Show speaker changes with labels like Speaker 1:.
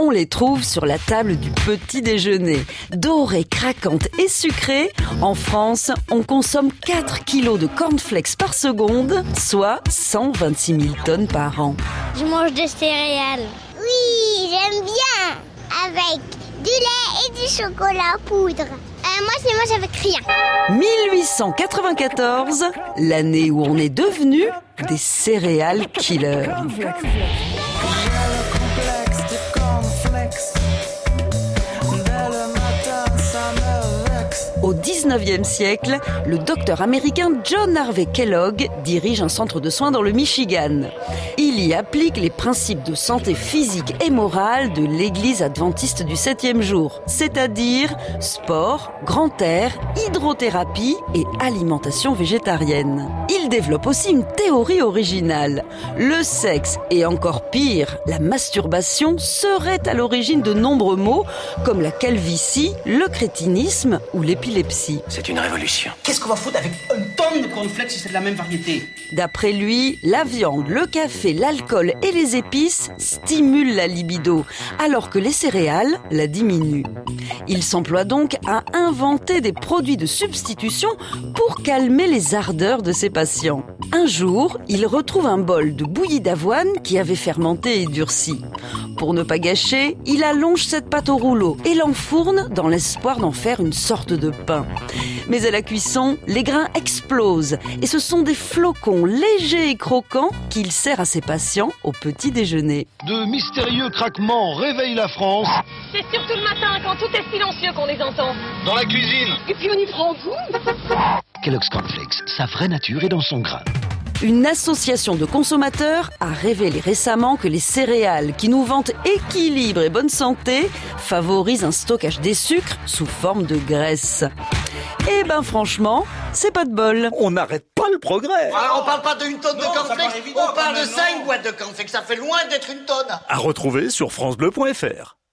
Speaker 1: on les trouve sur la table du petit déjeuner. Dorées, craquantes et sucrées, en France, on consomme 4 kilos de cornflakes par seconde, soit 126 000 tonnes par an.
Speaker 2: Je mange des céréales.
Speaker 3: Oui, j'aime bien. Avec du lait et du chocolat poudre.
Speaker 2: Euh, moi, c'est moi avec rien.
Speaker 1: 1894, l'année où on est devenu des céréales killers. Au 19e siècle, le docteur américain John Harvey Kellogg dirige un centre de soins dans le Michigan. Y applique les principes de santé physique et morale de l'église adventiste du septième jour, c'est-à-dire sport, grand air, hydrothérapie et alimentation végétarienne. Il développe aussi une théorie originale. Le sexe, et encore pire, la masturbation, serait à l'origine de nombreux maux comme la calvitie, le crétinisme ou l'épilepsie.
Speaker 4: C'est une révolution.
Speaker 5: Qu'est-ce qu'on va foutre avec une tonne de cornflakes si c'est de la même variété?
Speaker 1: D'après lui, la viande, le café, l'alcool et les épices stimulent la libido, alors que les céréales la diminuent. Il s'emploie donc à inventer des produits de substitution pour calmer les ardeurs de ses patients. Un jour, il retrouve un bol de bouillie d'avoine qui avait fermenté et durci. Pour ne pas gâcher, il allonge cette pâte au rouleau et l'enfourne dans l'espoir d'en faire une sorte de pain. Mais à la cuisson, les grains explosent et ce sont des flocons légers et croquants qu'il sert à ses patients au petit déjeuner.
Speaker 6: De mystérieux craquements réveillent la France.
Speaker 7: C'est surtout le matin, quand tout est silencieux, qu'on les entend.
Speaker 6: Dans la cuisine.
Speaker 7: Et puis on y prend goût.
Speaker 4: Kellogg's Cornflakes, sa vraie nature est dans son grain.
Speaker 1: Une association de consommateurs a révélé récemment que les céréales qui nous vantent équilibre et bonne santé favorisent un stockage des sucres sous forme de graisse. Eh ben franchement, c'est pas de bol.
Speaker 8: On n'arrête pas le progrès.
Speaker 5: Alors on parle pas d'une tonne de cornflakes, on parle de 5 boîtes de cornflakes, ça fait loin d'être une tonne.
Speaker 8: À retrouver sur francebleu.fr.